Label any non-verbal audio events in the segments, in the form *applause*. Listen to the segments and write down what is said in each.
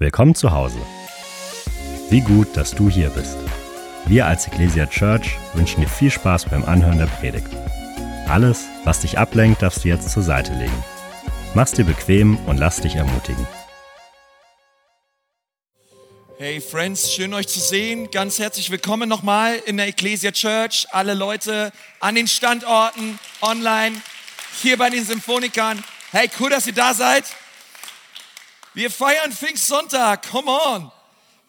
Willkommen zu Hause. Wie gut, dass du hier bist. Wir als Ecclesia Church wünschen dir viel Spaß beim Anhören der Predigt. Alles, was dich ablenkt, darfst du jetzt zur Seite legen. Mach's dir bequem und lass dich ermutigen. Hey Friends, schön euch zu sehen. Ganz herzlich willkommen nochmal in der Ecclesia Church. Alle Leute an den Standorten, online, hier bei den Symphonikern. Hey, cool, dass ihr da seid. Wir feiern Pfingstsonntag. Come on.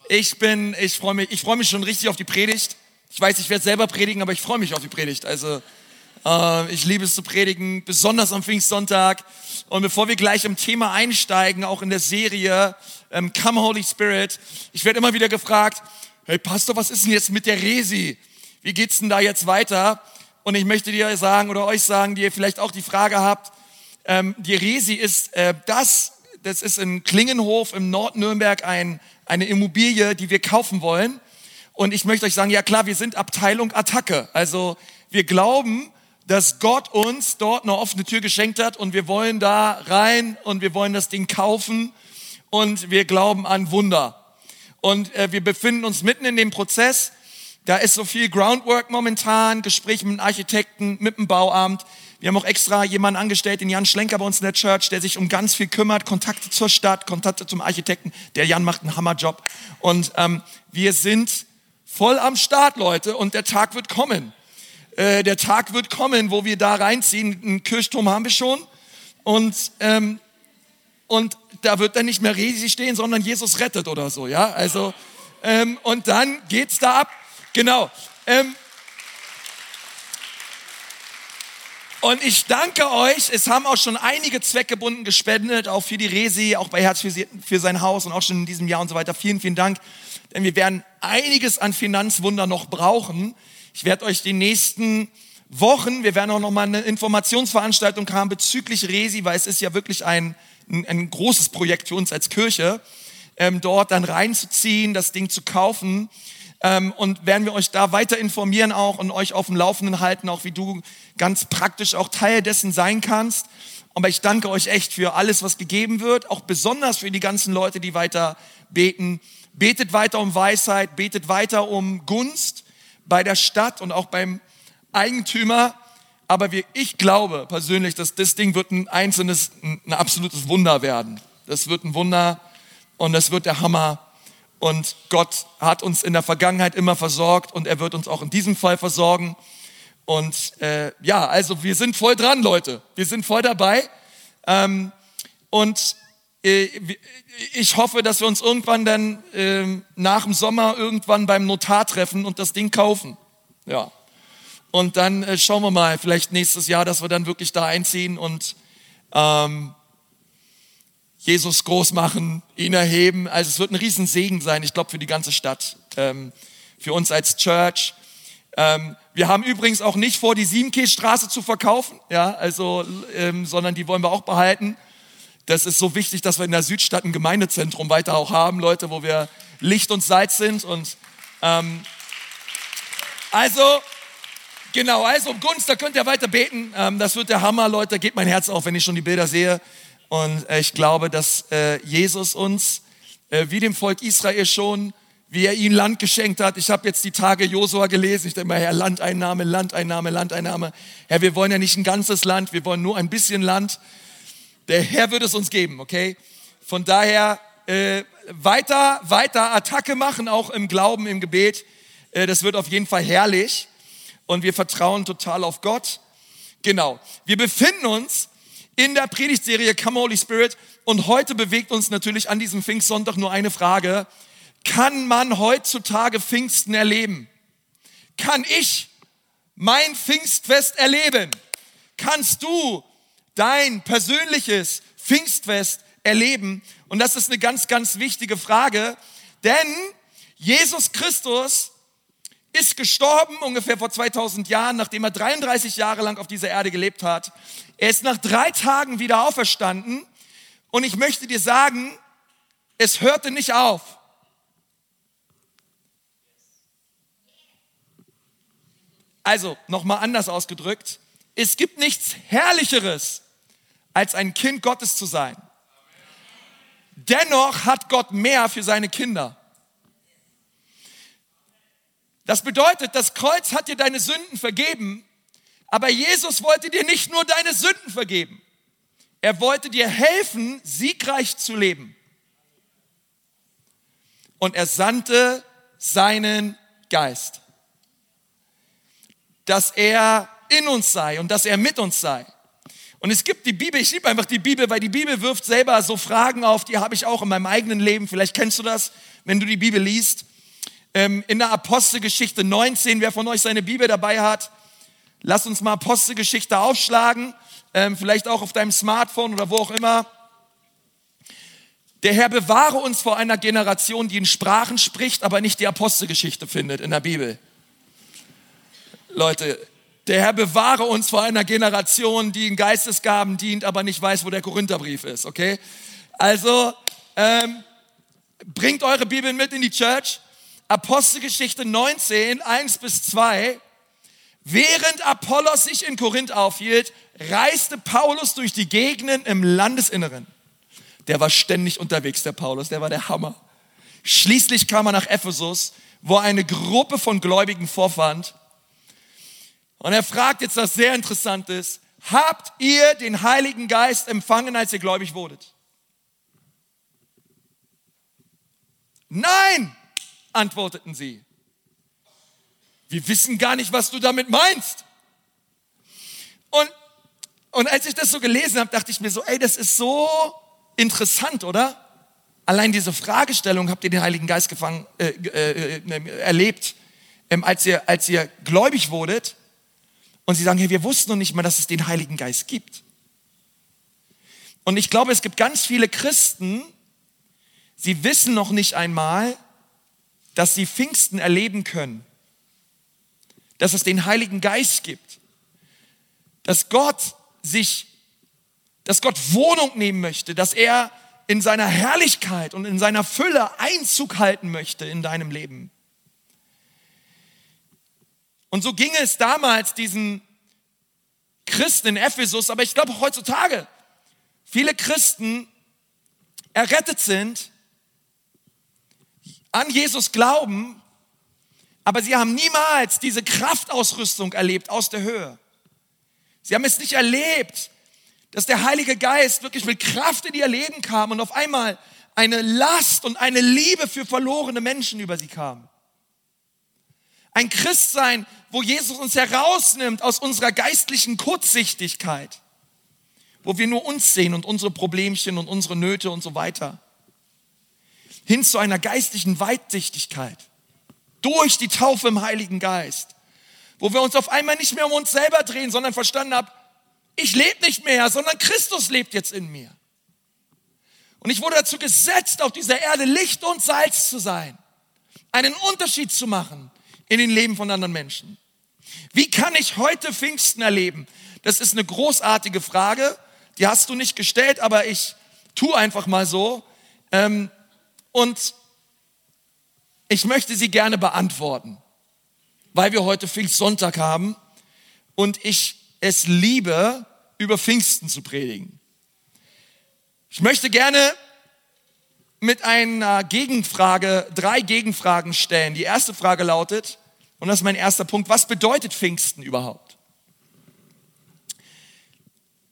Ich bin, ich freue mich, ich freue mich schon richtig auf die Predigt. Ich weiß, ich werde selber predigen, aber ich freue mich auf die Predigt. Also, äh, ich liebe es zu predigen, besonders am Pfingstsonntag. Und bevor wir gleich im Thema einsteigen, auch in der Serie ähm, Come Holy Spirit, ich werde immer wieder gefragt, hey Pastor, was ist denn jetzt mit der Resi? Wie geht's denn da jetzt weiter? Und ich möchte dir sagen oder euch sagen, die ihr vielleicht auch die Frage habt, ähm, die Resi ist äh, das das ist in Klingenhof im Nordnürnberg ein, eine Immobilie, die wir kaufen wollen. Und ich möchte euch sagen, ja klar, wir sind Abteilung Attacke. Also wir glauben, dass Gott uns dort eine offene Tür geschenkt hat und wir wollen da rein und wir wollen das Ding kaufen und wir glauben an Wunder. Und äh, wir befinden uns mitten in dem Prozess. Da ist so viel Groundwork momentan, Gespräche mit Architekten, mit dem Bauamt. Wir haben auch extra jemanden angestellt, den Jan Schlenker bei uns in der Church, der sich um ganz viel kümmert, Kontakte zur Stadt, Kontakte zum Architekten. Der Jan macht einen Hammerjob. Und ähm, wir sind voll am Start, Leute, und der Tag wird kommen. Äh, der Tag wird kommen, wo wir da reinziehen. Einen Kirchturm haben wir schon. Und, ähm, und da wird dann nicht mehr Resi stehen, sondern Jesus rettet oder so, ja. Also, ähm, und dann geht's da ab. Genau. Ähm, Und ich danke euch, es haben auch schon einige zweckgebunden gespendet, auch für die Resi, auch bei Herz für, für sein Haus und auch schon in diesem Jahr und so weiter. Vielen, vielen Dank, denn wir werden einiges an Finanzwunder noch brauchen. Ich werde euch die nächsten Wochen, wir werden auch noch mal eine Informationsveranstaltung haben bezüglich Resi, weil es ist ja wirklich ein, ein, ein großes Projekt für uns als Kirche, ähm, dort dann reinzuziehen, das Ding zu kaufen ähm, und werden wir euch da weiter informieren auch und euch auf dem Laufenden halten, auch wie du ganz praktisch auch Teil dessen sein kannst. Aber ich danke euch echt für alles, was gegeben wird, auch besonders für die ganzen Leute, die weiter beten. Betet weiter um Weisheit, betet weiter um Gunst bei der Stadt und auch beim Eigentümer. Aber wir, ich glaube persönlich, dass das Ding wird ein einzelnes, ein absolutes Wunder werden. Das wird ein Wunder und das wird der Hammer. Und Gott hat uns in der Vergangenheit immer versorgt und er wird uns auch in diesem Fall versorgen. Und äh, ja, also wir sind voll dran, Leute. Wir sind voll dabei. Ähm, und äh, ich hoffe, dass wir uns irgendwann dann äh, nach dem Sommer irgendwann beim Notar treffen und das Ding kaufen. Ja. Und dann äh, schauen wir mal, vielleicht nächstes Jahr, dass wir dann wirklich da einziehen und ähm, Jesus groß machen, ihn erheben. Also es wird ein Riesensegen sein, ich glaube, für die ganze Stadt, ähm, für uns als Church. Ähm, wir haben übrigens auch nicht vor, die Siebenkehlstraße zu verkaufen, ja, also, ähm, sondern die wollen wir auch behalten. Das ist so wichtig, dass wir in der Südstadt ein Gemeindezentrum weiter auch haben, Leute, wo wir Licht und Salz sind. Und ähm, also genau, also um Gunst, da könnt ihr weiter beten. Ähm, das wird der Hammer, Leute. Geht mein Herz auf, wenn ich schon die Bilder sehe. Und äh, ich glaube, dass äh, Jesus uns, äh, wie dem Volk Israel schon, wie er ihnen Land geschenkt hat. Ich habe jetzt die Tage Josua gelesen. Ich denke mal, Herr, Landeinnahme, Landeinnahme, Landeinnahme. Herr, wir wollen ja nicht ein ganzes Land, wir wollen nur ein bisschen Land. Der Herr wird es uns geben, okay? Von daher äh, weiter, weiter Attacke machen, auch im Glauben, im Gebet. Äh, das wird auf jeden Fall herrlich. Und wir vertrauen total auf Gott. Genau. Wir befinden uns in der Predigtserie Come Holy Spirit. Und heute bewegt uns natürlich an diesem Pfingstsonntag nur eine Frage. Kann man heutzutage Pfingsten erleben? Kann ich mein Pfingstfest erleben? Kannst du dein persönliches Pfingstfest erleben? Und das ist eine ganz, ganz wichtige Frage, denn Jesus Christus ist gestorben ungefähr vor 2000 Jahren, nachdem er 33 Jahre lang auf dieser Erde gelebt hat. Er ist nach drei Tagen wieder auferstanden und ich möchte dir sagen, es hörte nicht auf. Also, nochmal anders ausgedrückt, es gibt nichts Herrlicheres, als ein Kind Gottes zu sein. Dennoch hat Gott mehr für seine Kinder. Das bedeutet, das Kreuz hat dir deine Sünden vergeben, aber Jesus wollte dir nicht nur deine Sünden vergeben. Er wollte dir helfen, siegreich zu leben. Und er sandte seinen Geist, dass er in uns sei und dass er mit uns sei. Und es gibt die Bibel, ich liebe einfach die Bibel, weil die Bibel wirft selber so Fragen auf, die habe ich auch in meinem eigenen Leben. Vielleicht kennst du das, wenn du die Bibel liest. Ähm, in der Apostelgeschichte 19, wer von euch seine Bibel dabei hat, lass uns mal Apostelgeschichte aufschlagen, ähm, vielleicht auch auf deinem Smartphone oder wo auch immer. Der Herr bewahre uns vor einer Generation, die in Sprachen spricht, aber nicht die Apostelgeschichte findet in der Bibel. Leute, der Herr bewahre uns vor einer Generation, die in Geistesgaben dient, aber nicht weiß, wo der Korintherbrief ist, okay? Also, ähm, bringt eure Bibeln mit in die Church. Apostelgeschichte 19, 1 bis 2. Während Apollos sich in Korinth aufhielt, reiste Paulus durch die Gegenden im Landesinneren. Der war ständig unterwegs, der Paulus, der war der Hammer. Schließlich kam er nach Ephesus, wo er eine Gruppe von Gläubigen vorfand. Und er fragt jetzt was sehr Interessantes. Habt ihr den Heiligen Geist empfangen, als ihr gläubig wurdet? Nein, antworteten sie. Wir wissen gar nicht, was du damit meinst. Und, und als ich das so gelesen habe, dachte ich mir so, ey, das ist so interessant, oder? Allein diese Fragestellung, habt ihr den Heiligen Geist gefangen, äh, äh, äh, erlebt, ähm, als, ihr, als ihr gläubig wurdet? Und sie sagen, hey, wir wussten noch nicht mal, dass es den Heiligen Geist gibt. Und ich glaube, es gibt ganz viele Christen, sie wissen noch nicht einmal, dass sie Pfingsten erleben können. Dass es den Heiligen Geist gibt, dass Gott sich, dass Gott Wohnung nehmen möchte, dass er in seiner Herrlichkeit und in seiner Fülle Einzug halten möchte in deinem Leben. Und so ging es damals diesen Christen in Ephesus, aber ich glaube heutzutage, viele Christen errettet sind, an Jesus glauben, aber sie haben niemals diese Kraftausrüstung erlebt aus der Höhe. Sie haben es nicht erlebt, dass der Heilige Geist wirklich mit Kraft in ihr Leben kam und auf einmal eine Last und eine Liebe für verlorene Menschen über sie kam. Ein Christsein, wo Jesus uns herausnimmt aus unserer geistlichen Kurzsichtigkeit, wo wir nur uns sehen und unsere Problemchen und unsere Nöte und so weiter, hin zu einer geistlichen Weitsichtigkeit durch die Taufe im Heiligen Geist, wo wir uns auf einmal nicht mehr um uns selber drehen, sondern verstanden haben, ich lebe nicht mehr, sondern Christus lebt jetzt in mir. Und ich wurde dazu gesetzt, auf dieser Erde Licht und Salz zu sein, einen Unterschied zu machen in den Leben von anderen Menschen. Wie kann ich heute Pfingsten erleben? Das ist eine großartige Frage, die hast du nicht gestellt, aber ich tu einfach mal so. Ähm, und ich möchte sie gerne beantworten, weil wir heute Pfingstsonntag haben und ich es liebe, über Pfingsten zu predigen. Ich möchte gerne mit einer Gegenfrage, drei Gegenfragen stellen. Die erste Frage lautet, und das ist mein erster Punkt, was bedeutet Pfingsten überhaupt?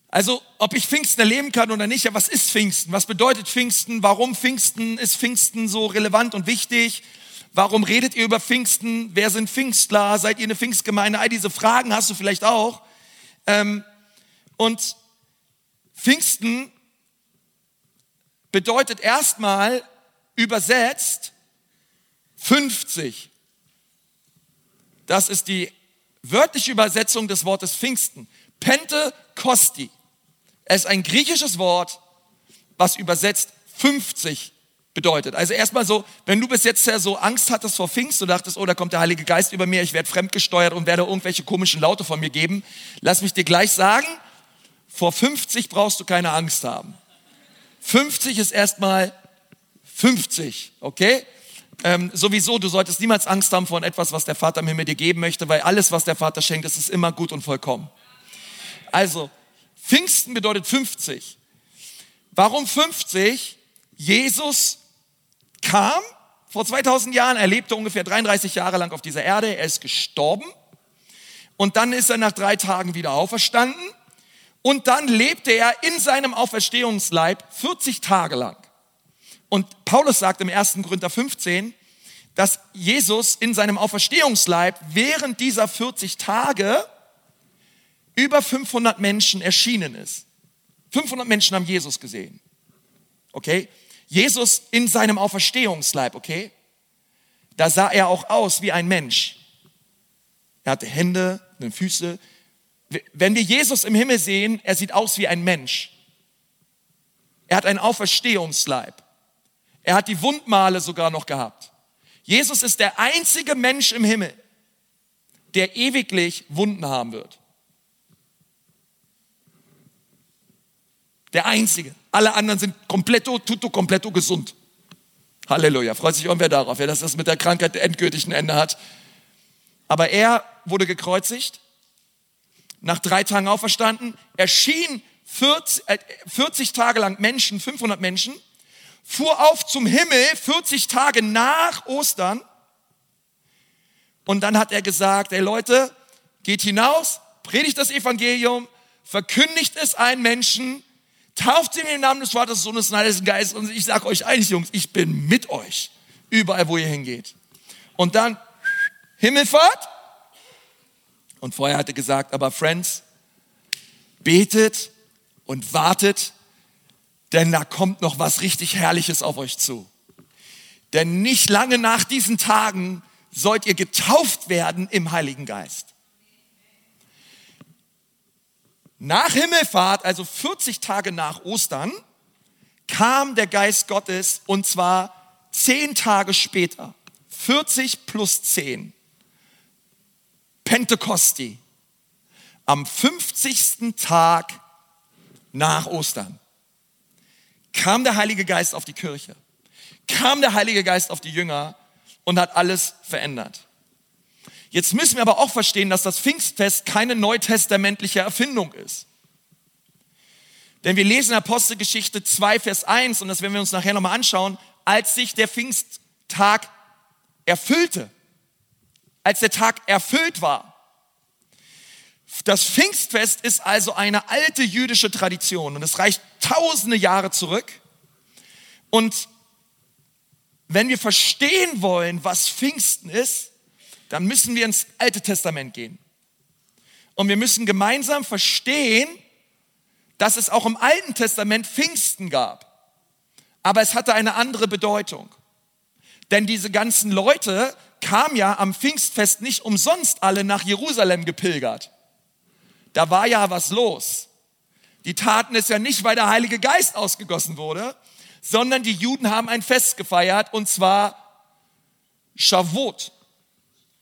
Also, ob ich Pfingsten erleben kann oder nicht, ja, was ist Pfingsten? Was bedeutet Pfingsten? Warum Pfingsten? Ist Pfingsten so relevant und wichtig? Warum redet ihr über Pfingsten? Wer sind Pfingstler? Seid ihr eine Pfingstgemeinde? All diese Fragen hast du vielleicht auch. Ähm, und Pfingsten bedeutet erstmal übersetzt 50. Das ist die wörtliche Übersetzung des Wortes Pfingsten. Pentekosti. Es ist ein griechisches Wort, was übersetzt 50 bedeutet. Also erstmal so, wenn du bis jetzt ja so Angst hattest vor Pfingst und dachtest, oh, da kommt der Heilige Geist über mir, ich werde fremdgesteuert und werde irgendwelche komischen Laute von mir geben, lass mich dir gleich sagen, vor 50 brauchst du keine Angst haben. 50 ist erstmal 50, okay? Ähm, sowieso, du solltest niemals Angst haben vor etwas, was der Vater im Himmel dir geben möchte, weil alles, was der Vater schenkt, das ist immer gut und vollkommen. Also, Pfingsten bedeutet 50. Warum 50? Jesus kam vor 2000 Jahren, er lebte ungefähr 33 Jahre lang auf dieser Erde, er ist gestorben und dann ist er nach drei Tagen wieder auferstanden und dann lebte er in seinem Auferstehungsleib 40 Tage lang. Und Paulus sagt im 1. Korinther 15, dass Jesus in seinem Auferstehungsleib während dieser 40 Tage über 500 Menschen erschienen ist. 500 Menschen haben Jesus gesehen. Okay? Jesus in seinem Auferstehungsleib, okay? Da sah er auch aus wie ein Mensch. Er hatte Hände, Füße. Wenn wir Jesus im Himmel sehen, er sieht aus wie ein Mensch. Er hat einen Auferstehungsleib. Er hat die Wundmale sogar noch gehabt. Jesus ist der einzige Mensch im Himmel, der ewiglich Wunden haben wird. Der einzige. Alle anderen sind kompletto, tutto, kompletto gesund. Halleluja. Freut sich irgendwer darauf, ja, dass das mit der Krankheit endgültig ein Ende hat. Aber er wurde gekreuzigt, nach drei Tagen auferstanden, erschien 40, 40 äh, Tage lang Menschen, 500 Menschen, fuhr auf zum Himmel 40 Tage nach Ostern und dann hat er gesagt, ey Leute, geht hinaus, predigt das Evangelium, verkündigt es allen Menschen, Tauft in den Namen des Vaters, Sohnes und des Geistes. Und ich sage euch eines, Jungs, ich bin mit euch. Überall, wo ihr hingeht. Und dann Himmelfahrt. Und vorher hatte gesagt, aber Friends, betet und wartet, denn da kommt noch was richtig Herrliches auf euch zu. Denn nicht lange nach diesen Tagen sollt ihr getauft werden im Heiligen Geist. Nach Himmelfahrt, also 40 Tage nach Ostern, kam der Geist Gottes und zwar zehn Tage später. 40 plus 10. Pentekosti. Am 50. Tag nach Ostern kam der Heilige Geist auf die Kirche, kam der Heilige Geist auf die Jünger und hat alles verändert. Jetzt müssen wir aber auch verstehen, dass das Pfingstfest keine neutestamentliche Erfindung ist. Denn wir lesen Apostelgeschichte 2, Vers 1, und das werden wir uns nachher nochmal anschauen, als sich der Pfingsttag erfüllte, als der Tag erfüllt war. Das Pfingstfest ist also eine alte jüdische Tradition und es reicht tausende Jahre zurück. Und wenn wir verstehen wollen, was Pfingsten ist, dann müssen wir ins Alte Testament gehen. Und wir müssen gemeinsam verstehen, dass es auch im Alten Testament Pfingsten gab. Aber es hatte eine andere Bedeutung. Denn diese ganzen Leute kamen ja am Pfingstfest nicht umsonst alle nach Jerusalem gepilgert. Da war ja was los. Die taten es ja nicht, weil der Heilige Geist ausgegossen wurde, sondern die Juden haben ein Fest gefeiert und zwar Shavuot,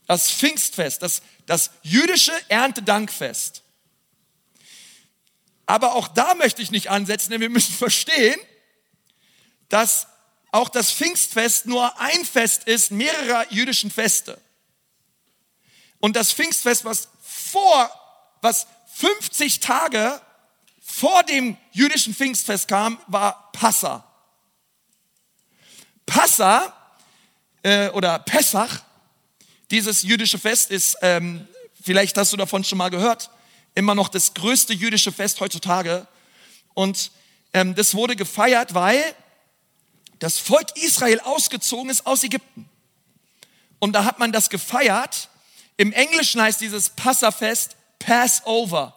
das Pfingstfest, das, das jüdische Erntedankfest. Aber auch da möchte ich nicht ansetzen, denn wir müssen *laughs* verstehen, dass auch das Pfingstfest nur ein Fest ist mehrerer jüdischen Feste. Und das Pfingstfest, was vor, was 50 Tage vor dem jüdischen Pfingstfest kam, war Passa. Passa äh, oder Pessach dieses jüdische Fest ist, ähm, vielleicht hast du davon schon mal gehört, immer noch das größte jüdische Fest heutzutage. Und ähm, das wurde gefeiert, weil das Volk Israel ausgezogen ist aus Ägypten. Und da hat man das gefeiert. Im Englischen heißt dieses Passafest Passover,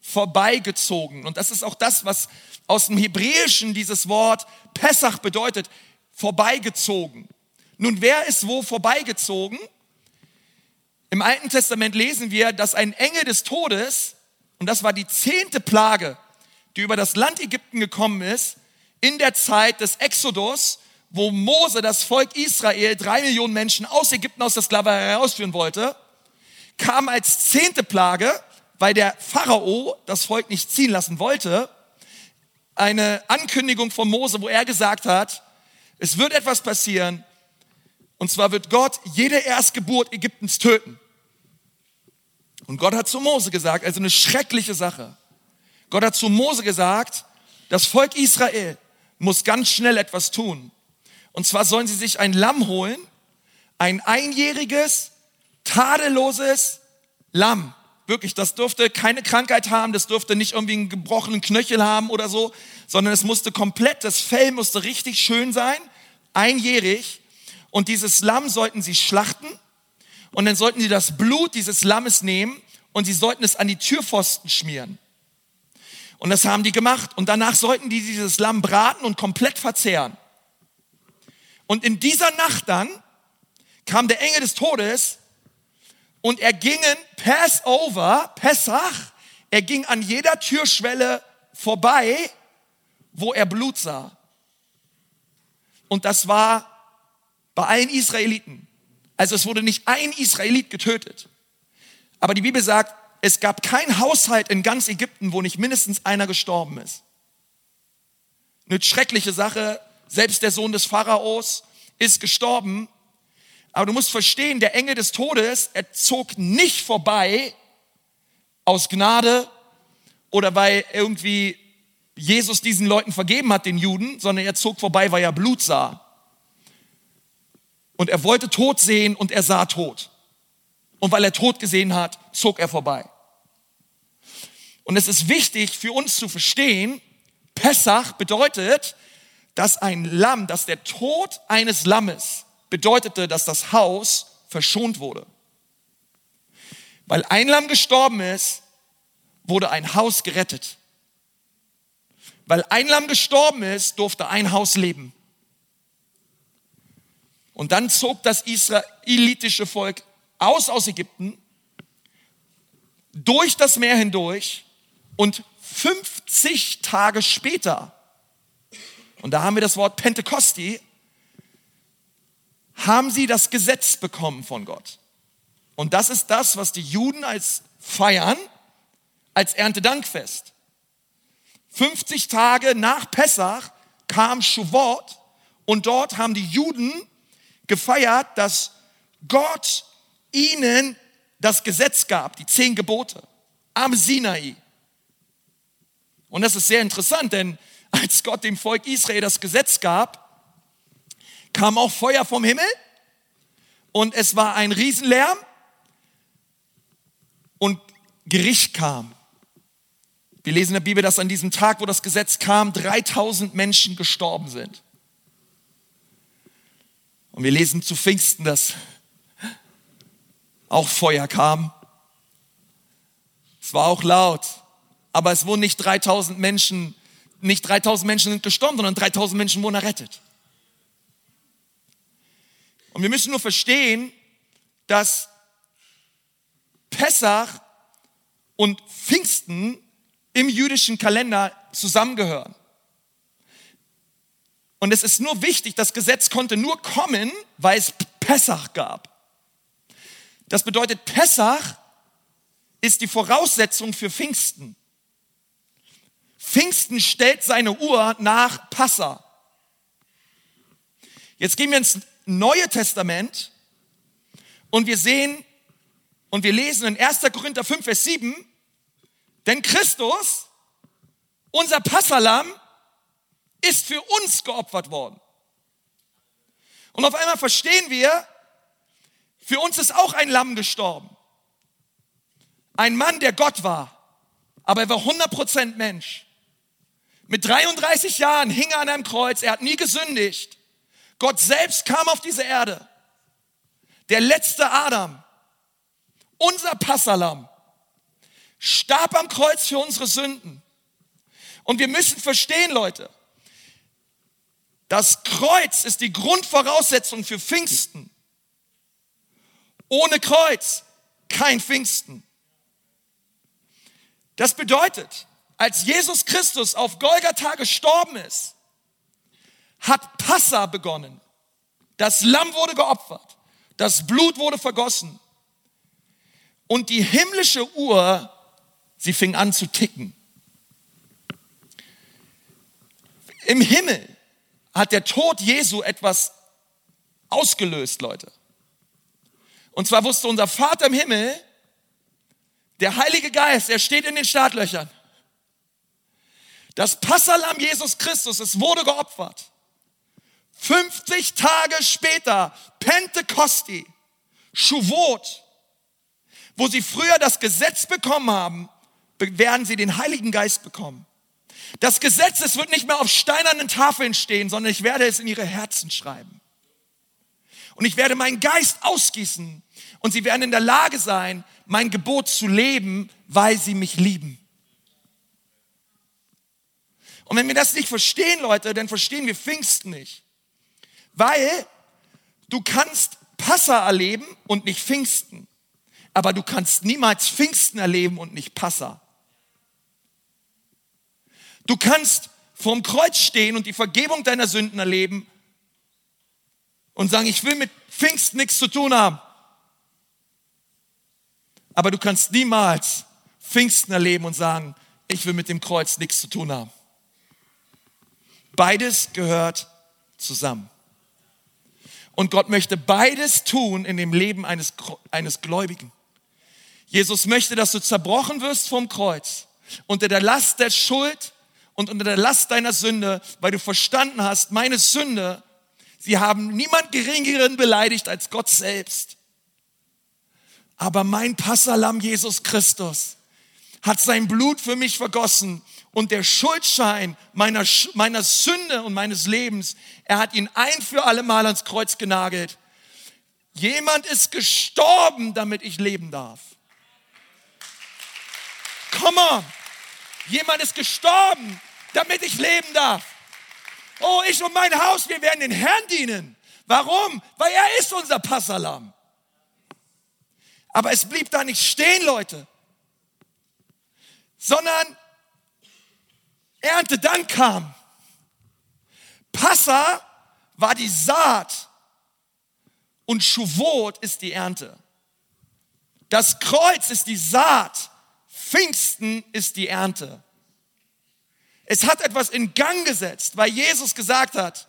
vorbeigezogen. Und das ist auch das, was aus dem Hebräischen dieses Wort Pessach bedeutet, vorbeigezogen. Nun, wer ist wo vorbeigezogen? Im Alten Testament lesen wir, dass ein Engel des Todes, und das war die zehnte Plage, die über das Land Ägypten gekommen ist, in der Zeit des Exodus, wo Mose das Volk Israel, drei Millionen Menschen aus Ägypten aus der Sklaverei herausführen wollte, kam als zehnte Plage, weil der Pharao das Volk nicht ziehen lassen wollte, eine Ankündigung von Mose, wo er gesagt hat, es wird etwas passieren, und zwar wird Gott jede Erstgeburt Ägyptens töten. Und Gott hat zu Mose gesagt, also eine schreckliche Sache. Gott hat zu Mose gesagt, das Volk Israel muss ganz schnell etwas tun. Und zwar sollen sie sich ein Lamm holen, ein einjähriges, tadelloses Lamm. Wirklich, das durfte keine Krankheit haben, das durfte nicht irgendwie einen gebrochenen Knöchel haben oder so, sondern es musste komplett, das Fell musste richtig schön sein, einjährig. Und dieses Lamm sollten sie schlachten und dann sollten sie das Blut dieses Lammes nehmen und sie sollten es an die Türpfosten schmieren. Und das haben die gemacht. Und danach sollten die dieses Lamm braten und komplett verzehren. Und in dieser Nacht dann kam der Engel des Todes und er ging Passover, Pessach, er ging an jeder Türschwelle vorbei, wo er Blut sah. Und das war bei allen Israeliten. Also es wurde nicht ein Israelit getötet. Aber die Bibel sagt, es gab kein Haushalt in ganz Ägypten, wo nicht mindestens einer gestorben ist. Eine schreckliche Sache. Selbst der Sohn des Pharaos ist gestorben. Aber du musst verstehen, der Engel des Todes, er zog nicht vorbei aus Gnade oder weil irgendwie Jesus diesen Leuten vergeben hat, den Juden, sondern er zog vorbei, weil er Blut sah. Und er wollte Tod sehen und er sah Tod. Und weil er Tod gesehen hat, zog er vorbei. Und es ist wichtig für uns zu verstehen, Pessach bedeutet, dass ein Lamm, dass der Tod eines Lammes bedeutete, dass das Haus verschont wurde. Weil ein Lamm gestorben ist, wurde ein Haus gerettet. Weil ein Lamm gestorben ist, durfte ein Haus leben. Und dann zog das israelitische Volk aus aus Ägypten, durch das Meer hindurch und 50 Tage später, und da haben wir das Wort Pentekosti, haben sie das Gesetz bekommen von Gott. Und das ist das, was die Juden als feiern, als Erntedankfest. 50 Tage nach Pessach kam Shavuot und dort haben die Juden gefeiert, dass Gott ihnen das Gesetz gab, die zehn Gebote am Sinai. Und das ist sehr interessant, denn als Gott dem Volk Israel das Gesetz gab, kam auch Feuer vom Himmel und es war ein Riesenlärm und Gericht kam. Wir lesen in der Bibel, dass an diesem Tag, wo das Gesetz kam, 3000 Menschen gestorben sind. Und wir lesen zu Pfingsten, dass auch Feuer kam. Es war auch laut, aber es wurden nicht 3000 Menschen, nicht 3000 Menschen sind gestorben, sondern 3000 Menschen wurden errettet. Und wir müssen nur verstehen, dass Pessach und Pfingsten im jüdischen Kalender zusammengehören. Und es ist nur wichtig, das Gesetz konnte nur kommen, weil es Pessach gab. Das bedeutet, Pessach ist die Voraussetzung für Pfingsten. Pfingsten stellt seine Uhr nach Passa. Jetzt gehen wir ins Neue Testament und wir sehen und wir lesen in 1. Korinther 5, Vers 7, denn Christus, unser Passalam, ist für uns geopfert worden. Und auf einmal verstehen wir, für uns ist auch ein Lamm gestorben. Ein Mann, der Gott war, aber er war 100% Mensch. Mit 33 Jahren hing er an einem Kreuz, er hat nie gesündigt. Gott selbst kam auf diese Erde. Der letzte Adam, unser Passalam, starb am Kreuz für unsere Sünden. Und wir müssen verstehen, Leute, das Kreuz ist die Grundvoraussetzung für Pfingsten. Ohne Kreuz kein Pfingsten. Das bedeutet, als Jesus Christus auf Golgatha gestorben ist, hat Passa begonnen. Das Lamm wurde geopfert. Das Blut wurde vergossen. Und die himmlische Uhr, sie fing an zu ticken. Im Himmel hat der Tod Jesu etwas ausgelöst, Leute. Und zwar wusste unser Vater im Himmel, der Heilige Geist, er steht in den Startlöchern. Das Passalam Jesus Christus, es wurde geopfert. 50 Tage später, Pentekosti, Shavuot, wo sie früher das Gesetz bekommen haben, werden sie den Heiligen Geist bekommen. Das Gesetz, es wird nicht mehr auf steinernen Tafeln stehen, sondern ich werde es in ihre Herzen schreiben. Und ich werde meinen Geist ausgießen und sie werden in der Lage sein, mein Gebot zu leben, weil sie mich lieben. Und wenn wir das nicht verstehen, Leute, dann verstehen wir Pfingsten nicht. Weil du kannst Passa erleben und nicht Pfingsten. Aber du kannst niemals Pfingsten erleben und nicht Passa. Du kannst vorm Kreuz stehen und die Vergebung deiner Sünden erleben und sagen, ich will mit Pfingsten nichts zu tun haben. Aber du kannst niemals Pfingsten erleben und sagen, ich will mit dem Kreuz nichts zu tun haben. Beides gehört zusammen. Und Gott möchte beides tun in dem Leben eines, eines Gläubigen. Jesus möchte, dass du zerbrochen wirst vom Kreuz, unter der Last der Schuld und unter der Last deiner Sünde, weil du verstanden hast, meine Sünde, sie haben niemand geringeren beleidigt als Gott selbst. Aber mein Passalam Jesus Christus hat sein Blut für mich vergossen und der Schuldschein meiner, meiner Sünde und meines Lebens, er hat ihn ein für alle Mal ans Kreuz genagelt. Jemand ist gestorben, damit ich leben darf. Come on. Jemand ist gestorben, damit ich leben darf. Oh, ich und mein Haus, wir werden den Herrn dienen. Warum? Weil er ist unser Passalam. Aber es blieb da nicht stehen, Leute, sondern Ernte dann kam. Passa war die Saat und Schuvot ist die Ernte. Das Kreuz ist die Saat, Pfingsten ist die Ernte. Es hat etwas in Gang gesetzt, weil Jesus gesagt hat,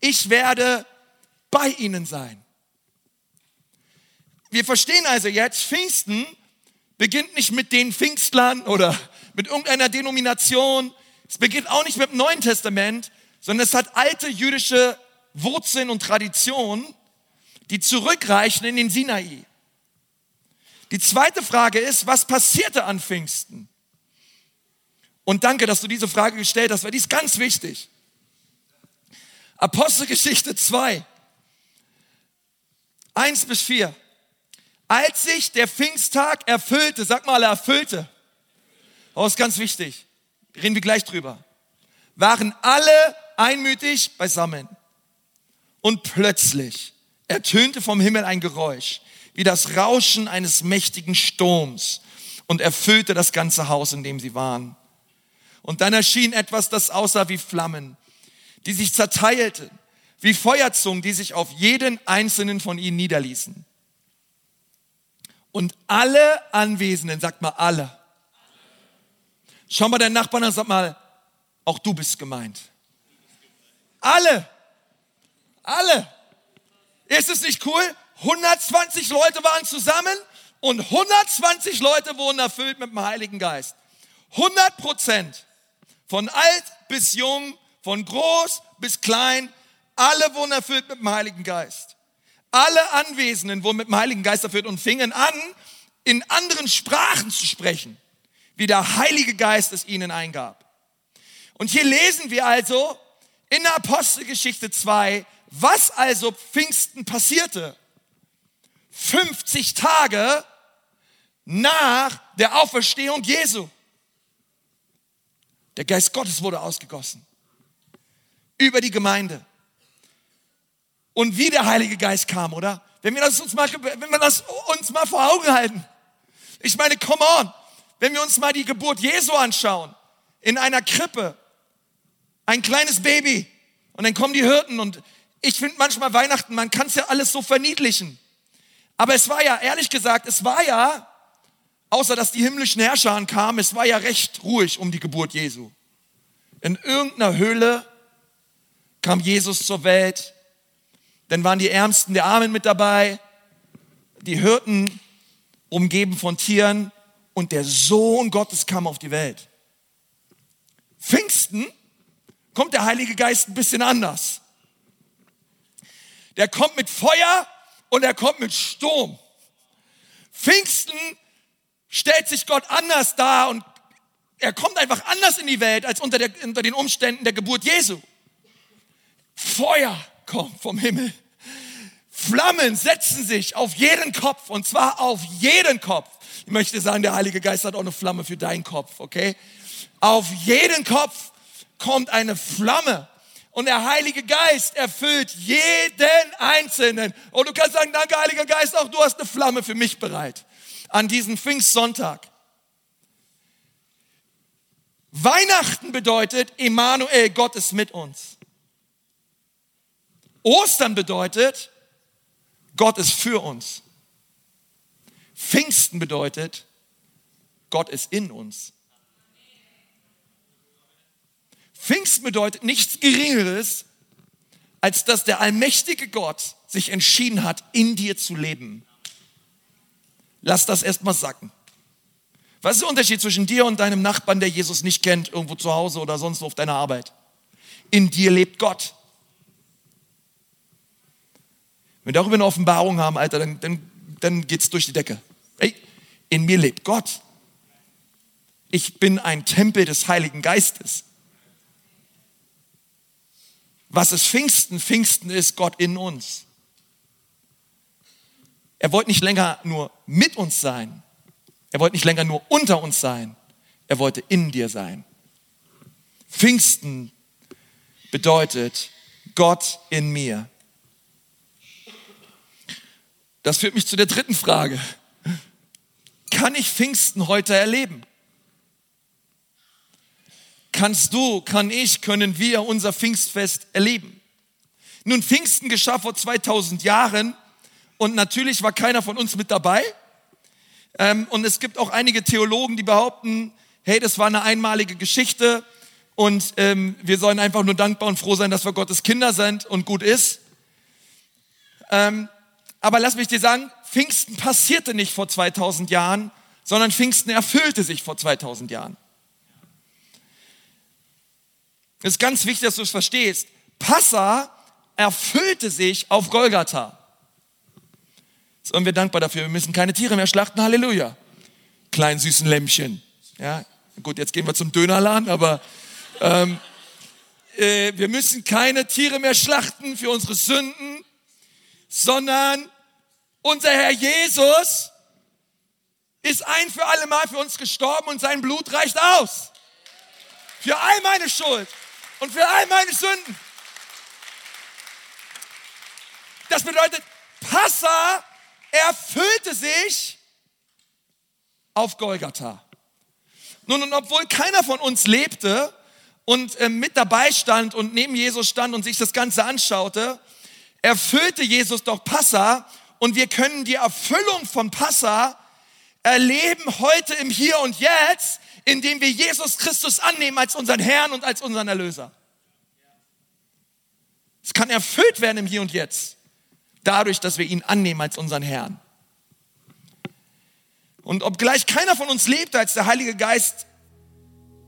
ich werde bei ihnen sein. Wir verstehen also jetzt, Pfingsten beginnt nicht mit den Pfingstlern oder mit irgendeiner Denomination. Es beginnt auch nicht mit dem Neuen Testament, sondern es hat alte jüdische Wurzeln und Traditionen, die zurückreichen in den Sinai. Die zweite Frage ist, was passierte an Pfingsten? Und danke, dass du diese Frage gestellt hast, weil die ist ganz wichtig. Apostelgeschichte 2, 1 bis 4. Als sich der Pfingsttag erfüllte, sag mal, er erfüllte. Oh, ist ganz wichtig. Reden wir gleich drüber. Waren alle einmütig beisammen. Und plötzlich ertönte vom Himmel ein Geräusch, wie das Rauschen eines mächtigen Sturms und erfüllte das ganze Haus, in dem sie waren. Und dann erschien etwas, das aussah wie Flammen, die sich zerteilten, wie Feuerzungen, die sich auf jeden einzelnen von ihnen niederließen. Und alle Anwesenden, sagt mal alle. Schau mal deinen Nachbarn an, sag mal, auch du bist gemeint. Alle. Alle. Ist es nicht cool? 120 Leute waren zusammen und 120 Leute wurden erfüllt mit dem Heiligen Geist. 100 Prozent. Von alt bis jung, von groß bis klein, alle wurden erfüllt mit dem Heiligen Geist. Alle Anwesenden wurden mit dem Heiligen Geist erfüllt und fingen an, in anderen Sprachen zu sprechen, wie der Heilige Geist es ihnen eingab. Und hier lesen wir also in der Apostelgeschichte 2, was also Pfingsten passierte. 50 Tage nach der Auferstehung Jesu. Der Geist Gottes wurde ausgegossen über die Gemeinde. Und wie der Heilige Geist kam, oder? Wenn wir das uns mal, wenn wir das uns mal vor Augen halten. Ich meine, come on. Wenn wir uns mal die Geburt Jesu anschauen, in einer Krippe, ein kleines Baby, und dann kommen die Hirten und ich finde manchmal Weihnachten, man kann es ja alles so verniedlichen. Aber es war ja, ehrlich gesagt, es war ja außer dass die himmlischen Herrscher kamen, es war ja recht ruhig um die Geburt Jesu. In irgendeiner Höhle kam Jesus zur Welt, dann waren die Ärmsten der Armen mit dabei, die Hirten umgeben von Tieren und der Sohn Gottes kam auf die Welt. Pfingsten kommt der Heilige Geist ein bisschen anders. Der kommt mit Feuer und er kommt mit Sturm. Pfingsten stellt sich Gott anders dar und er kommt einfach anders in die Welt als unter, der, unter den Umständen der Geburt Jesu. Feuer kommt vom Himmel. Flammen setzen sich auf jeden Kopf und zwar auf jeden Kopf. Ich möchte sagen, der Heilige Geist hat auch eine Flamme für deinen Kopf, okay? Auf jeden Kopf kommt eine Flamme und der Heilige Geist erfüllt jeden Einzelnen. Und du kannst sagen, danke Heiliger Geist, auch du hast eine Flamme für mich bereit. An diesem Pfingstsonntag. Weihnachten bedeutet, Emanuel, Gott ist mit uns. Ostern bedeutet, Gott ist für uns. Pfingsten bedeutet, Gott ist in uns. Pfingsten bedeutet nichts Geringeres, als dass der allmächtige Gott sich entschieden hat, in dir zu leben. Lass das erstmal sacken. Was ist der Unterschied zwischen dir und deinem Nachbarn, der Jesus nicht kennt, irgendwo zu Hause oder sonst wo auf deiner Arbeit? In dir lebt Gott. Wenn wir darüber eine Offenbarung haben, Alter, dann, dann, dann geht's durch die Decke. Hey, in mir lebt Gott. Ich bin ein Tempel des Heiligen Geistes. Was ist Pfingsten? Pfingsten ist Gott in uns. Er wollte nicht länger nur mit uns sein. Er wollte nicht länger nur unter uns sein. Er wollte in dir sein. Pfingsten bedeutet Gott in mir. Das führt mich zu der dritten Frage. Kann ich Pfingsten heute erleben? kannst du, kann ich, können wir unser Pfingstfest erleben. Nun, Pfingsten geschah vor 2000 Jahren und natürlich war keiner von uns mit dabei. Ähm, und es gibt auch einige Theologen, die behaupten, hey, das war eine einmalige Geschichte und ähm, wir sollen einfach nur dankbar und froh sein, dass wir Gottes Kinder sind und gut ist. Ähm, aber lass mich dir sagen, Pfingsten passierte nicht vor 2000 Jahren, sondern Pfingsten erfüllte sich vor 2000 Jahren. Es ist ganz wichtig, dass du es verstehst. Passa erfüllte sich auf Golgatha. Sind wir dankbar dafür. Wir müssen keine Tiere mehr schlachten. Halleluja. Kleinen süßen Lämmchen. Ja, gut, jetzt gehen wir zum Dönerladen, aber ähm, äh, wir müssen keine Tiere mehr schlachten für unsere Sünden, sondern unser Herr Jesus ist ein für alle Mal für uns gestorben und sein Blut reicht aus. Für all meine Schuld und für all meine Sünden. Das bedeutet, Passa erfüllte sich auf Golgatha. Nun, und obwohl keiner von uns lebte und äh, mit dabei stand und neben Jesus stand und sich das Ganze anschaute, erfüllte Jesus doch Passa und wir können die Erfüllung von Passa erleben heute im Hier und Jetzt, indem wir Jesus Christus annehmen als unseren Herrn und als unseren Erlöser. Es kann erfüllt werden im Hier und Jetzt, dadurch, dass wir ihn annehmen als unseren Herrn. Und obgleich keiner von uns lebte, als der Heilige Geist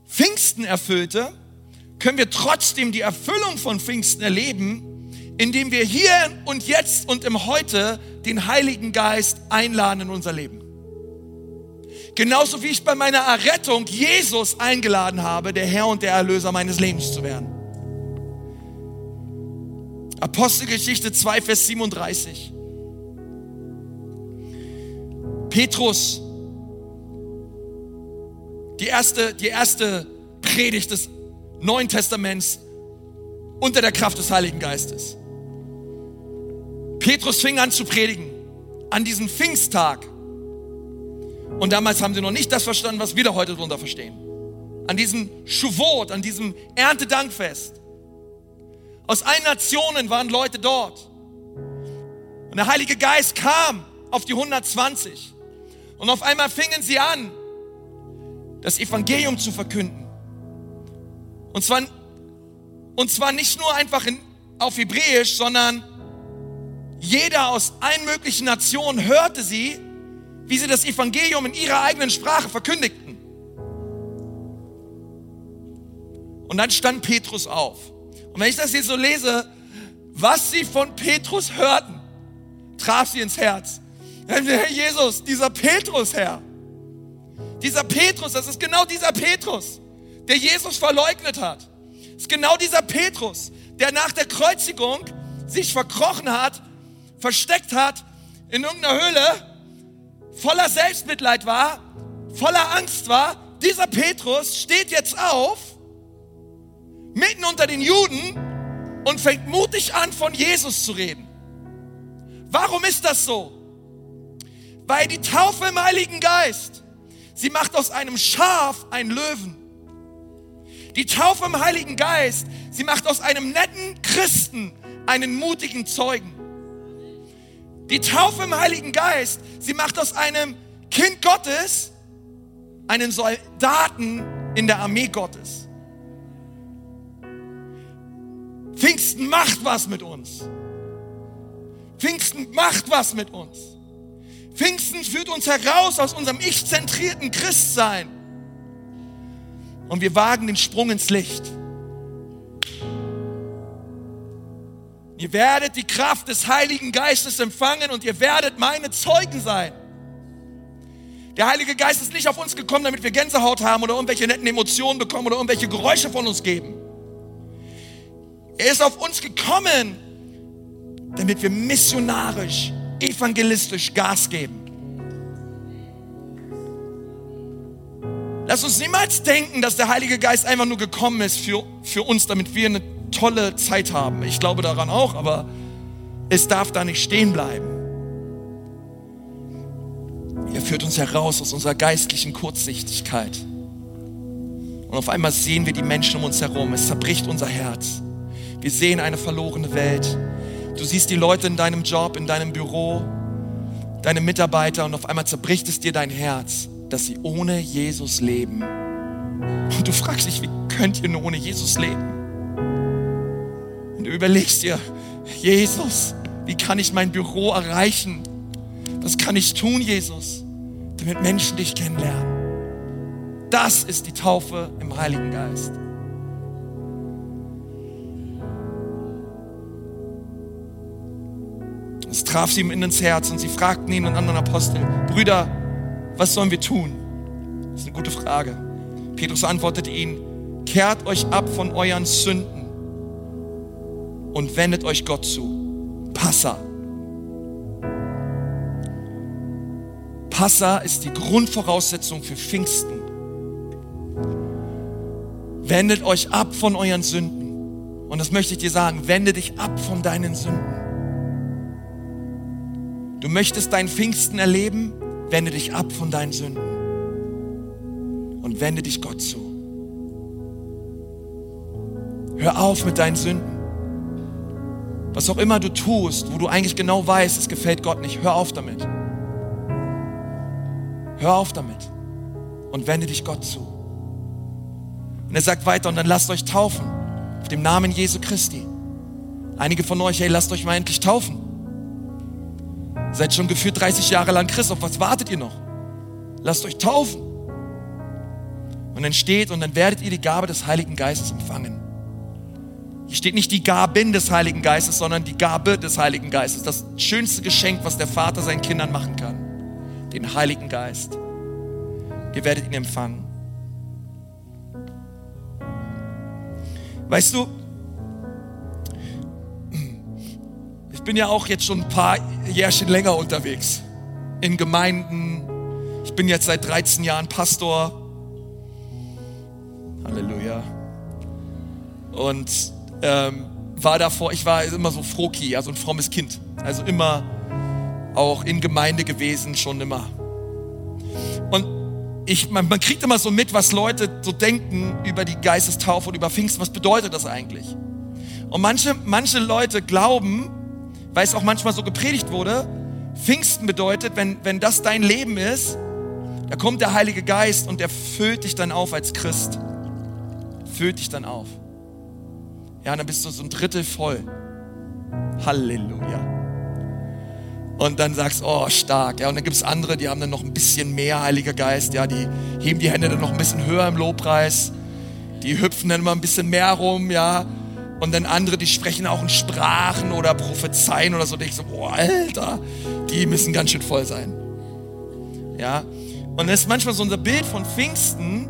Pfingsten erfüllte, können wir trotzdem die Erfüllung von Pfingsten erleben, indem wir hier und jetzt und im Heute den Heiligen Geist einladen in unser Leben. Genauso wie ich bei meiner Errettung Jesus eingeladen habe, der Herr und der Erlöser meines Lebens zu werden. Apostelgeschichte 2, Vers 37. Petrus, die erste, die erste Predigt des Neuen Testaments unter der Kraft des Heiligen Geistes. Petrus fing an zu predigen an diesem Pfingsttag und damals haben sie noch nicht das verstanden, was wir da heute drunter verstehen. An diesem Schuvot, an diesem Erntedankfest. Aus allen Nationen waren Leute dort. Und der Heilige Geist kam auf die 120. Und auf einmal fingen sie an, das Evangelium zu verkünden. Und zwar, und zwar nicht nur einfach in, auf Hebräisch, sondern jeder aus allen möglichen Nationen hörte sie wie sie das Evangelium in ihrer eigenen Sprache verkündigten. Und dann stand Petrus auf. Und wenn ich das hier so lese, was sie von Petrus hörten, traf sie ins Herz. Herr Jesus, dieser Petrus, Herr, dieser Petrus, das ist genau dieser Petrus, der Jesus verleugnet hat. Das ist genau dieser Petrus, der nach der Kreuzigung sich verkrochen hat, versteckt hat in irgendeiner Höhle, voller Selbstmitleid war, voller Angst war. Dieser Petrus steht jetzt auf, mitten unter den Juden und fängt mutig an, von Jesus zu reden. Warum ist das so? Weil die Taufe im Heiligen Geist, sie macht aus einem Schaf einen Löwen. Die Taufe im Heiligen Geist, sie macht aus einem netten Christen einen mutigen Zeugen. Die Taufe im Heiligen Geist, sie macht aus einem Kind Gottes einen Soldaten in der Armee Gottes. Pfingsten macht was mit uns. Pfingsten macht was mit uns. Pfingsten führt uns heraus aus unserem ich-zentrierten Christsein. Und wir wagen den Sprung ins Licht. Ihr werdet die Kraft des Heiligen Geistes empfangen und ihr werdet meine Zeugen sein. Der Heilige Geist ist nicht auf uns gekommen, damit wir Gänsehaut haben oder irgendwelche netten Emotionen bekommen oder irgendwelche Geräusche von uns geben. Er ist auf uns gekommen, damit wir missionarisch, evangelistisch Gas geben. Lass uns niemals denken, dass der Heilige Geist einfach nur gekommen ist für, für uns, damit wir eine tolle Zeit haben. Ich glaube daran auch, aber es darf da nicht stehen bleiben. Er führt uns heraus aus unserer geistlichen Kurzsichtigkeit. Und auf einmal sehen wir die Menschen um uns herum. Es zerbricht unser Herz. Wir sehen eine verlorene Welt. Du siehst die Leute in deinem Job, in deinem Büro, deine Mitarbeiter und auf einmal zerbricht es dir dein Herz, dass sie ohne Jesus leben. Und du fragst dich, wie könnt ihr nur ohne Jesus leben? Und du überlegst dir, Jesus, wie kann ich mein Büro erreichen? Was kann ich tun, Jesus, damit Menschen dich kennenlernen? Das ist die Taufe im Heiligen Geist. Traf sie ihm ins Herz und sie fragten ihn und anderen Apostel, Brüder, was sollen wir tun? Das ist eine gute Frage. Petrus antwortete ihnen, kehrt euch ab von euren Sünden und wendet euch Gott zu. Passa. Passa ist die Grundvoraussetzung für Pfingsten. Wendet euch ab von euren Sünden. Und das möchte ich dir sagen, wende dich ab von deinen Sünden. Du möchtest dein Pfingsten erleben, wende dich ab von deinen Sünden und wende dich Gott zu. Hör auf mit deinen Sünden. Was auch immer du tust, wo du eigentlich genau weißt, es gefällt Gott nicht, hör auf damit. Hör auf damit und wende dich Gott zu. Und er sagt weiter, und dann lasst euch taufen auf dem Namen Jesu Christi. Einige von euch, hey, lasst euch mal endlich taufen. Seid schon gefühlt 30 Jahre lang Christ. Auf was wartet ihr noch? Lasst euch taufen. Und dann steht, und dann werdet ihr die Gabe des Heiligen Geistes empfangen. Hier steht nicht die Gaben des Heiligen Geistes, sondern die Gabe des Heiligen Geistes. Das schönste Geschenk, was der Vater seinen Kindern machen kann. Den Heiligen Geist. Ihr werdet ihn empfangen. Weißt du, bin ja auch jetzt schon ein paar Jährchen länger unterwegs in Gemeinden. Ich bin jetzt seit 13 Jahren Pastor. Halleluja. Und ähm, war davor, ich war immer so Froki, also ein frommes Kind. Also immer auch in Gemeinde gewesen, schon immer. Und ich, man, man kriegt immer so mit, was Leute so denken über die Geistestaufe und über Pfingsten. Was bedeutet das eigentlich? Und manche, manche Leute glauben, weil es auch manchmal so gepredigt wurde, Pfingsten bedeutet, wenn, wenn das dein Leben ist, da kommt der Heilige Geist und der füllt dich dann auf als Christ. Füllt dich dann auf. Ja, dann bist du so ein Drittel voll. Halleluja. Und dann sagst du, oh, stark. Ja, und dann gibt es andere, die haben dann noch ein bisschen mehr Heiliger Geist. Ja, die heben die Hände dann noch ein bisschen höher im Lobpreis. die hüpfen dann immer ein bisschen mehr rum, ja. Und dann andere, die sprechen auch in Sprachen oder prophezeien oder so. Und ich so, boah, Alter, die müssen ganz schön voll sein. Ja. Und das ist manchmal so unser Bild von Pfingsten.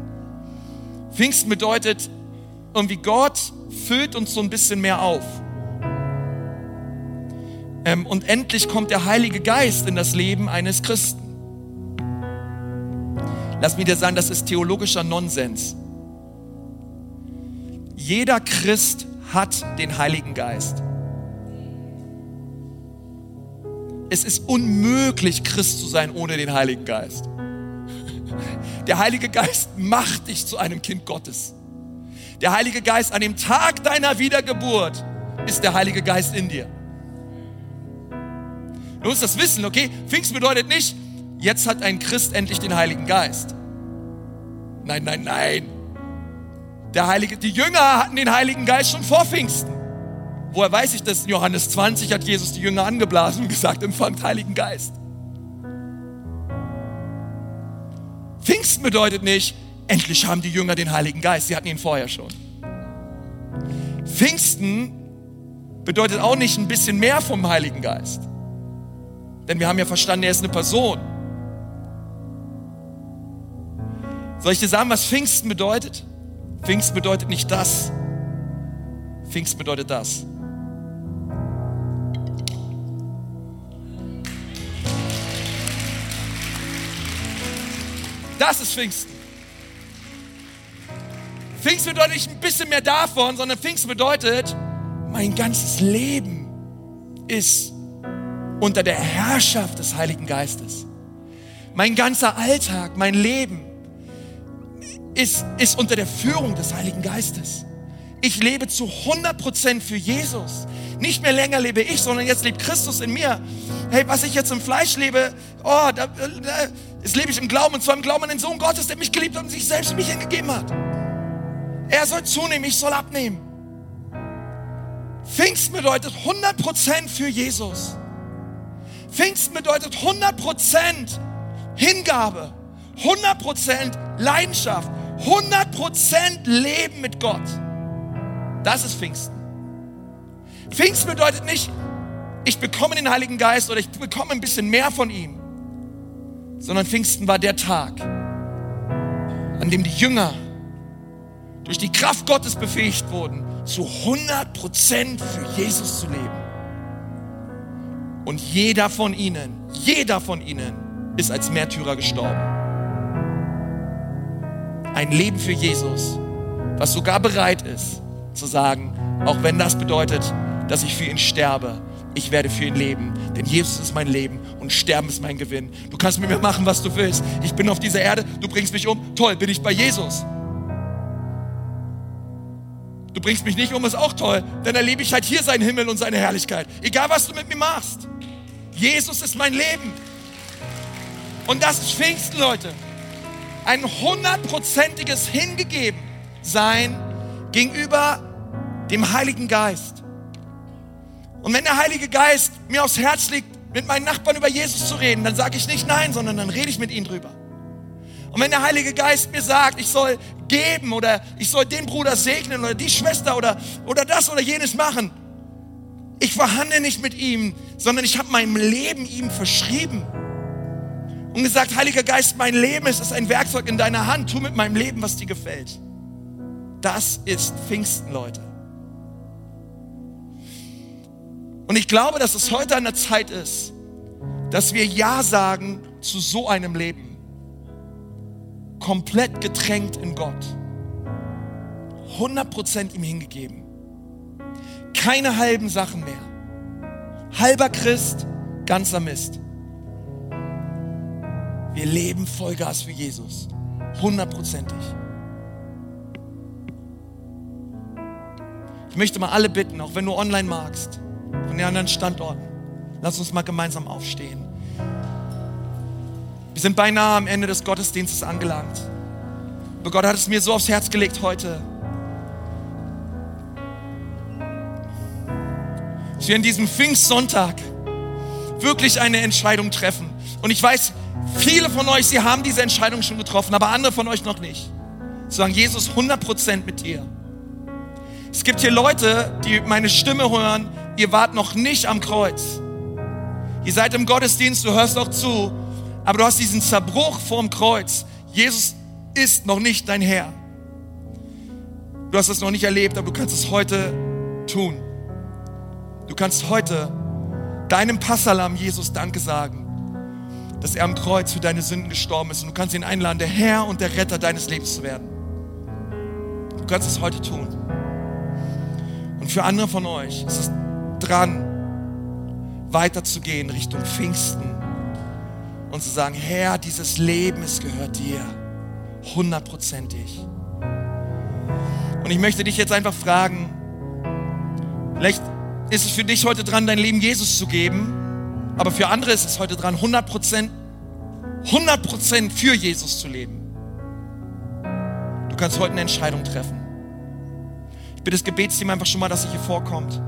Pfingsten bedeutet, irgendwie Gott füllt uns so ein bisschen mehr auf. Ähm, und endlich kommt der Heilige Geist in das Leben eines Christen. Lass mich dir sagen, das ist theologischer Nonsens. Jeder Christ hat den Heiligen Geist. Es ist unmöglich, Christ zu sein ohne den Heiligen Geist. *laughs* Der Heilige Geist macht dich zu einem Kind Gottes. Der Heilige Geist an dem Tag deiner Wiedergeburt ist der Heilige Geist in dir. Du musst das wissen, okay? Pfingst bedeutet nicht, jetzt hat ein Christ endlich den Heiligen Geist. Nein, nein, nein. Der Heilige, die Jünger hatten den Heiligen Geist schon vor Pfingsten. Woher weiß ich das? In Johannes 20 hat Jesus die Jünger angeblasen und gesagt, empfangt Heiligen Geist. Pfingsten bedeutet nicht, endlich haben die Jünger den Heiligen Geist. Sie hatten ihn vorher schon. Pfingsten bedeutet auch nicht ein bisschen mehr vom Heiligen Geist. Denn wir haben ja verstanden, er ist eine Person. Soll ich dir sagen, was Pfingsten bedeutet? Pfingsten bedeutet nicht das. Pfingsten bedeutet das. Das ist Pfingsten. Pfingsten bedeutet nicht ein bisschen mehr davon, sondern Pfingsten bedeutet, mein ganzes Leben ist unter der Herrschaft des Heiligen Geistes. Mein ganzer Alltag, mein Leben ist, ist unter der Führung des Heiligen Geistes. Ich lebe zu 100% für Jesus. Nicht mehr länger lebe ich, sondern jetzt lebt Christus in mir. Hey, was ich jetzt im Fleisch lebe, oh, da, da, das lebe ich im Glauben. Und zwar im Glauben an den Sohn Gottes, der mich geliebt hat und sich selbst für mich hingegeben hat. Er soll zunehmen, ich soll abnehmen. Pfingsten bedeutet 100% für Jesus. Pfingsten bedeutet 100% Hingabe, 100% Leidenschaft, 100% Leben mit Gott. Das ist Pfingsten. Pfingsten bedeutet nicht, ich bekomme den Heiligen Geist oder ich bekomme ein bisschen mehr von ihm, sondern Pfingsten war der Tag, an dem die Jünger durch die Kraft Gottes befähigt wurden, zu 100% für Jesus zu leben. Und jeder von ihnen, jeder von ihnen ist als Märtyrer gestorben. Ein Leben für Jesus, was sogar bereit ist zu sagen, auch wenn das bedeutet, dass ich für ihn sterbe, ich werde für ihn leben, denn Jesus ist mein Leben und Sterben ist mein Gewinn. Du kannst mit mir machen, was du willst. Ich bin auf dieser Erde, du bringst mich um, toll, bin ich bei Jesus. Du bringst mich nicht um, ist auch toll, dann erlebe ich halt hier seinen Himmel und seine Herrlichkeit. Egal, was du mit mir machst. Jesus ist mein Leben. Und das ist Pfingsten, Leute. Ein hundertprozentiges Hingegebensein gegenüber dem Heiligen Geist. Und wenn der Heilige Geist mir aufs Herz liegt, mit meinen Nachbarn über Jesus zu reden, dann sage ich nicht nein, sondern dann rede ich mit ihnen drüber. Und wenn der Heilige Geist mir sagt, ich soll geben oder ich soll den Bruder segnen oder die Schwester oder, oder das oder jenes machen, ich verhandle nicht mit ihm, sondern ich habe mein Leben ihm verschrieben. Und gesagt, Heiliger Geist, mein Leben ist, ist ein Werkzeug in deiner Hand. Tu mit meinem Leben, was dir gefällt. Das ist Pfingsten, Leute. Und ich glaube, dass es heute an der Zeit ist, dass wir Ja sagen zu so einem Leben. Komplett getränkt in Gott. 100% ihm hingegeben. Keine halben Sachen mehr. Halber Christ, ganzer Mist. Wir leben Vollgas für Jesus. Hundertprozentig. Ich möchte mal alle bitten, auch wenn du online magst, von den anderen Standorten, lass uns mal gemeinsam aufstehen. Wir sind beinahe am Ende des Gottesdienstes angelangt. Aber Gott hat es mir so aufs Herz gelegt heute. Dass wir in diesem Pfingstsonntag wirklich eine Entscheidung treffen. Und ich weiß, viele von euch, sie haben diese Entscheidung schon getroffen, aber andere von euch noch nicht. Zu sagen, Jesus, 100% mit dir. Es gibt hier Leute, die meine Stimme hören, ihr wart noch nicht am Kreuz. Ihr seid im Gottesdienst, du hörst auch zu, aber du hast diesen Zerbruch vorm Kreuz. Jesus ist noch nicht dein Herr. Du hast es noch nicht erlebt, aber du kannst es heute tun. Du kannst heute deinem Passalam Jesus Danke sagen, dass er am Kreuz für deine Sünden gestorben ist. Und du kannst ihn einladen, der Herr und der Retter deines Lebens zu werden. Du kannst es heute tun. Und für andere von euch ist es dran, weiterzugehen Richtung Pfingsten und zu sagen, Herr, dieses Leben, es gehört dir, hundertprozentig. Und ich möchte dich jetzt einfach fragen, vielleicht ist es für dich heute dran, dein Leben Jesus zu geben, aber für andere ist es heute dran, 100 Prozent, 100 Prozent für Jesus zu leben. Du kannst heute eine Entscheidung treffen. Ich bitte das Gebetsteam einfach schon mal, dass ihr hier vorkommt.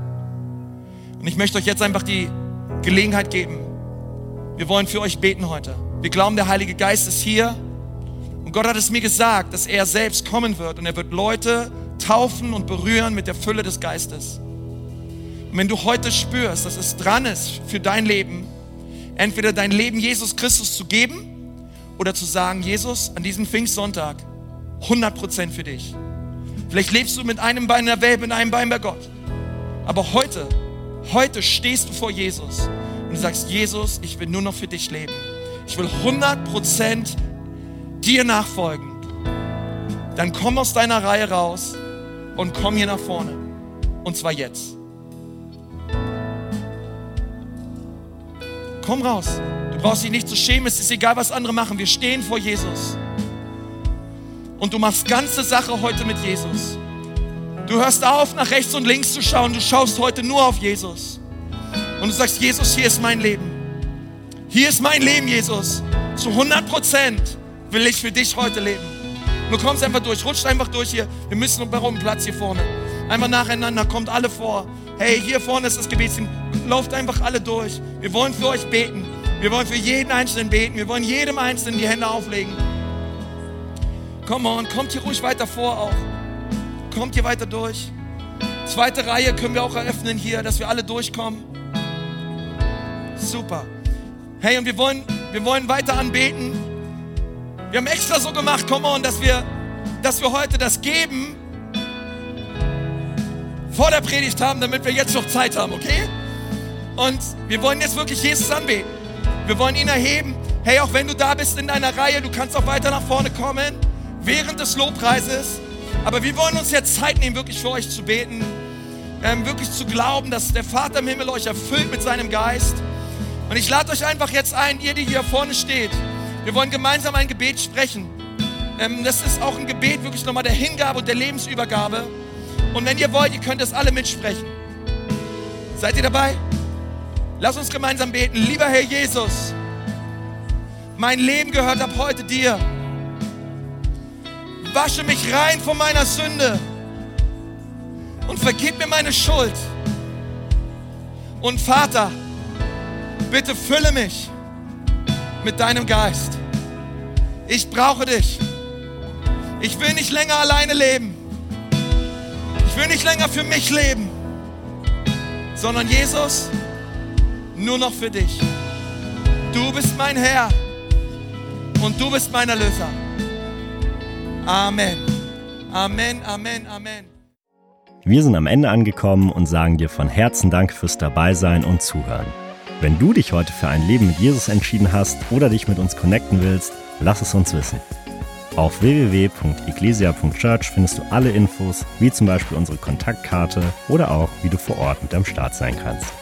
Und ich möchte euch jetzt einfach die Gelegenheit geben. Wir wollen für euch beten heute. Wir glauben, der Heilige Geist ist hier. Und Gott hat es mir gesagt, dass er selbst kommen wird und er wird Leute taufen und berühren mit der Fülle des Geistes. Und wenn du heute spürst, dass es dran ist für dein Leben, entweder dein Leben Jesus Christus zu geben oder zu sagen, Jesus, an diesem Pfingstsonntag 100% für dich. Vielleicht lebst du mit einem Bein in der Welt, mit einem Bein bei Gott. Aber heute, heute stehst du vor Jesus und du sagst, Jesus, ich will nur noch für dich leben. Ich will 100% dir nachfolgen. Dann komm aus deiner Reihe raus und komm hier nach vorne. Und zwar jetzt. Komm raus. Du brauchst dich nicht zu schämen. Es ist egal, was andere machen. Wir stehen vor Jesus. Und du machst ganze Sache heute mit Jesus. Du hörst auf, nach rechts und links zu schauen. Du schaust heute nur auf Jesus. Und du sagst, Jesus, hier ist mein Leben. Hier ist mein Leben, Jesus. Zu 100 Prozent will ich für dich heute leben. Du kommst einfach durch, rutscht einfach durch hier. Wir müssen noch einen Platz hier vorne. Einfach nacheinander, kommt alle vor. Hey, hier vorne ist das Gebetsteam lauft einfach alle durch. Wir wollen für euch beten. Wir wollen für jeden Einzelnen beten. Wir wollen jedem Einzelnen die Hände auflegen. Come on, kommt hier ruhig weiter vor auch. Kommt hier weiter durch. Zweite Reihe können wir auch eröffnen hier, dass wir alle durchkommen. Super. Hey, und wir wollen, wir wollen weiter anbeten. Wir haben extra so gemacht, come on, dass wir, dass wir heute das Geben vor der Predigt haben, damit wir jetzt noch Zeit haben, okay? Und wir wollen jetzt wirklich Jesus anbeten. Wir wollen ihn erheben. Hey, auch wenn du da bist in deiner Reihe, du kannst auch weiter nach vorne kommen während des Lobpreises. Aber wir wollen uns jetzt Zeit nehmen, wirklich für euch zu beten. Ähm, wirklich zu glauben, dass der Vater im Himmel euch erfüllt mit seinem Geist. Und ich lade euch einfach jetzt ein, ihr, die hier vorne steht. Wir wollen gemeinsam ein Gebet sprechen. Ähm, das ist auch ein Gebet wirklich nochmal der Hingabe und der Lebensübergabe. Und wenn ihr wollt, ihr könnt das alle mitsprechen. Seid ihr dabei? Lass uns gemeinsam beten. Lieber Herr Jesus, mein Leben gehört ab heute dir. Wasche mich rein von meiner Sünde und vergib mir meine Schuld. Und Vater, bitte fülle mich mit deinem Geist. Ich brauche dich. Ich will nicht länger alleine leben. Ich will nicht länger für mich leben, sondern Jesus, nur noch für dich. Du bist mein Herr und du bist mein Erlöser. Amen. Amen, Amen, Amen. Wir sind am Ende angekommen und sagen dir von Herzen Dank fürs Dabeisein und Zuhören. Wenn du dich heute für ein Leben mit Jesus entschieden hast oder dich mit uns connecten willst, lass es uns wissen. Auf www.eglesia.church findest du alle Infos, wie zum Beispiel unsere Kontaktkarte oder auch, wie du vor Ort mit am Start sein kannst.